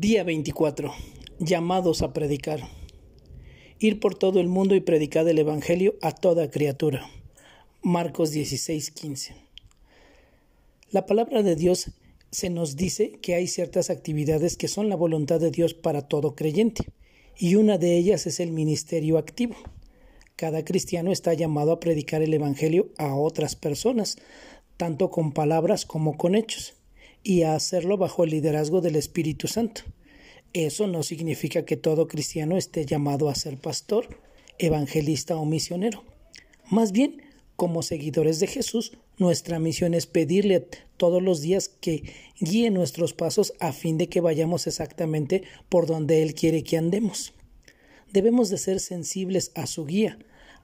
Día 24. Llamados a predicar. Ir por todo el mundo y predicar el Evangelio a toda criatura. Marcos 16:15. La palabra de Dios se nos dice que hay ciertas actividades que son la voluntad de Dios para todo creyente, y una de ellas es el ministerio activo. Cada cristiano está llamado a predicar el Evangelio a otras personas, tanto con palabras como con hechos y a hacerlo bajo el liderazgo del Espíritu Santo. Eso no significa que todo cristiano esté llamado a ser pastor, evangelista o misionero. Más bien, como seguidores de Jesús, nuestra misión es pedirle todos los días que guíe nuestros pasos a fin de que vayamos exactamente por donde Él quiere que andemos. Debemos de ser sensibles a su guía,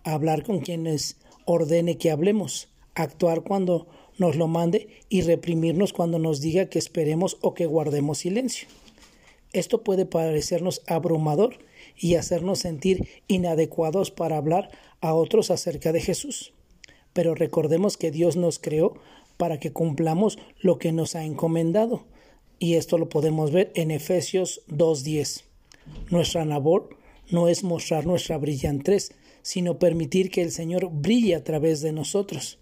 hablar con quienes ordene que hablemos, actuar cuando nos lo mande y reprimirnos cuando nos diga que esperemos o que guardemos silencio. Esto puede parecernos abrumador y hacernos sentir inadecuados para hablar a otros acerca de Jesús. Pero recordemos que Dios nos creó para que cumplamos lo que nos ha encomendado. Y esto lo podemos ver en Efesios 2.10. Nuestra labor no es mostrar nuestra brillantez, sino permitir que el Señor brille a través de nosotros.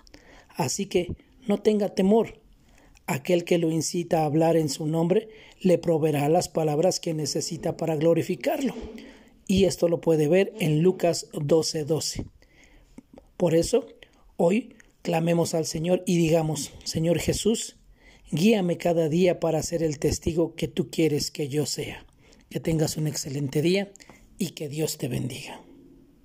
Así que no tenga temor. Aquel que lo incita a hablar en su nombre le proveerá las palabras que necesita para glorificarlo. Y esto lo puede ver en Lucas 12:12. Por eso, hoy clamemos al Señor y digamos, Señor Jesús, guíame cada día para ser el testigo que tú quieres que yo sea. Que tengas un excelente día y que Dios te bendiga.